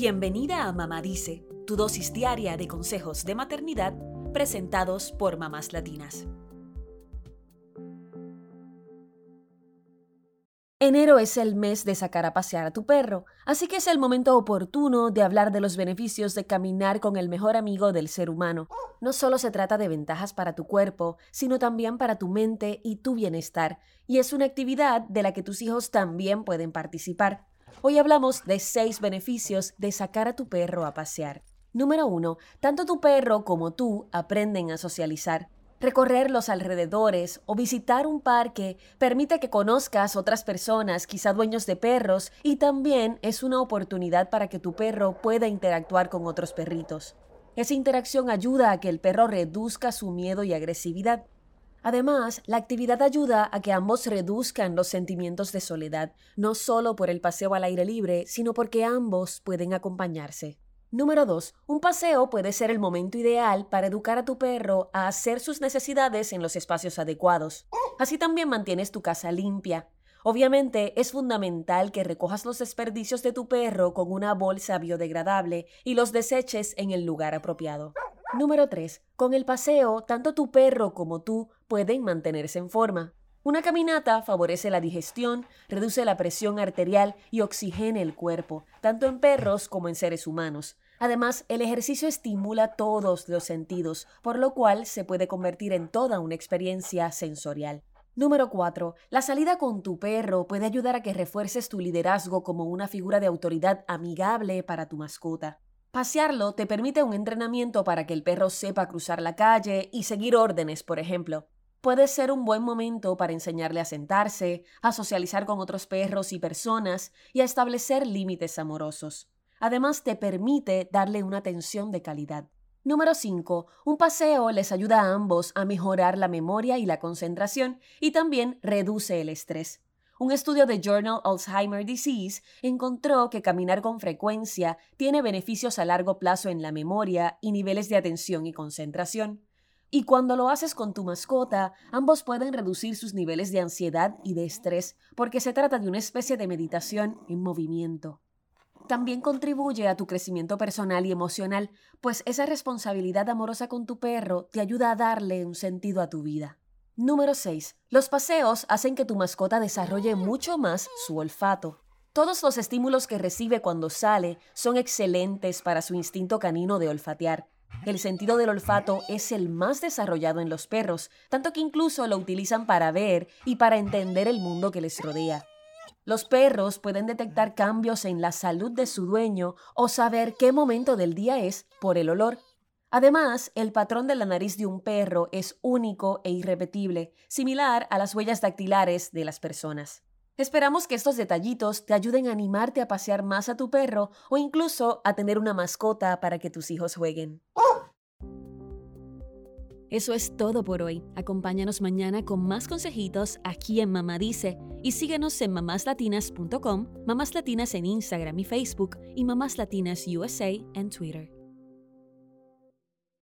Bienvenida a Mamá Dice, tu dosis diaria de consejos de maternidad presentados por mamás latinas. Enero es el mes de sacar a pasear a tu perro, así que es el momento oportuno de hablar de los beneficios de caminar con el mejor amigo del ser humano. No solo se trata de ventajas para tu cuerpo, sino también para tu mente y tu bienestar, y es una actividad de la que tus hijos también pueden participar. Hoy hablamos de seis beneficios de sacar a tu perro a pasear. Número 1. Tanto tu perro como tú aprenden a socializar. Recorrer los alrededores o visitar un parque permite que conozcas otras personas, quizá dueños de perros, y también es una oportunidad para que tu perro pueda interactuar con otros perritos. Esa interacción ayuda a que el perro reduzca su miedo y agresividad. Además, la actividad ayuda a que ambos reduzcan los sentimientos de soledad, no solo por el paseo al aire libre, sino porque ambos pueden acompañarse. Número 2. Un paseo puede ser el momento ideal para educar a tu perro a hacer sus necesidades en los espacios adecuados. Así también mantienes tu casa limpia. Obviamente es fundamental que recojas los desperdicios de tu perro con una bolsa biodegradable y los deseches en el lugar apropiado. Número 3. Con el paseo, tanto tu perro como tú pueden mantenerse en forma. Una caminata favorece la digestión, reduce la presión arterial y oxigena el cuerpo, tanto en perros como en seres humanos. Además, el ejercicio estimula todos los sentidos, por lo cual se puede convertir en toda una experiencia sensorial. Número 4. La salida con tu perro puede ayudar a que refuerces tu liderazgo como una figura de autoridad amigable para tu mascota. Pasearlo te permite un entrenamiento para que el perro sepa cruzar la calle y seguir órdenes, por ejemplo puede ser un buen momento para enseñarle a sentarse, a socializar con otros perros y personas y a establecer límites amorosos. Además, te permite darle una atención de calidad. Número 5. Un paseo les ayuda a ambos a mejorar la memoria y la concentración y también reduce el estrés. Un estudio de Journal Alzheimer Disease encontró que caminar con frecuencia tiene beneficios a largo plazo en la memoria y niveles de atención y concentración. Y cuando lo haces con tu mascota, ambos pueden reducir sus niveles de ansiedad y de estrés porque se trata de una especie de meditación en movimiento. También contribuye a tu crecimiento personal y emocional, pues esa responsabilidad amorosa con tu perro te ayuda a darle un sentido a tu vida. Número 6. Los paseos hacen que tu mascota desarrolle mucho más su olfato. Todos los estímulos que recibe cuando sale son excelentes para su instinto canino de olfatear. El sentido del olfato es el más desarrollado en los perros, tanto que incluso lo utilizan para ver y para entender el mundo que les rodea. Los perros pueden detectar cambios en la salud de su dueño o saber qué momento del día es por el olor. Además, el patrón de la nariz de un perro es único e irrepetible, similar a las huellas dactilares de las personas. Esperamos que estos detallitos te ayuden a animarte a pasear más a tu perro o incluso a tener una mascota para que tus hijos jueguen. Eso es todo por hoy. Acompáñanos mañana con más consejitos aquí en Mamá Dice y síguenos en mamáslatinas.com, Mamás Latinas en Instagram y Facebook y Mamás Latinas USA en Twitter.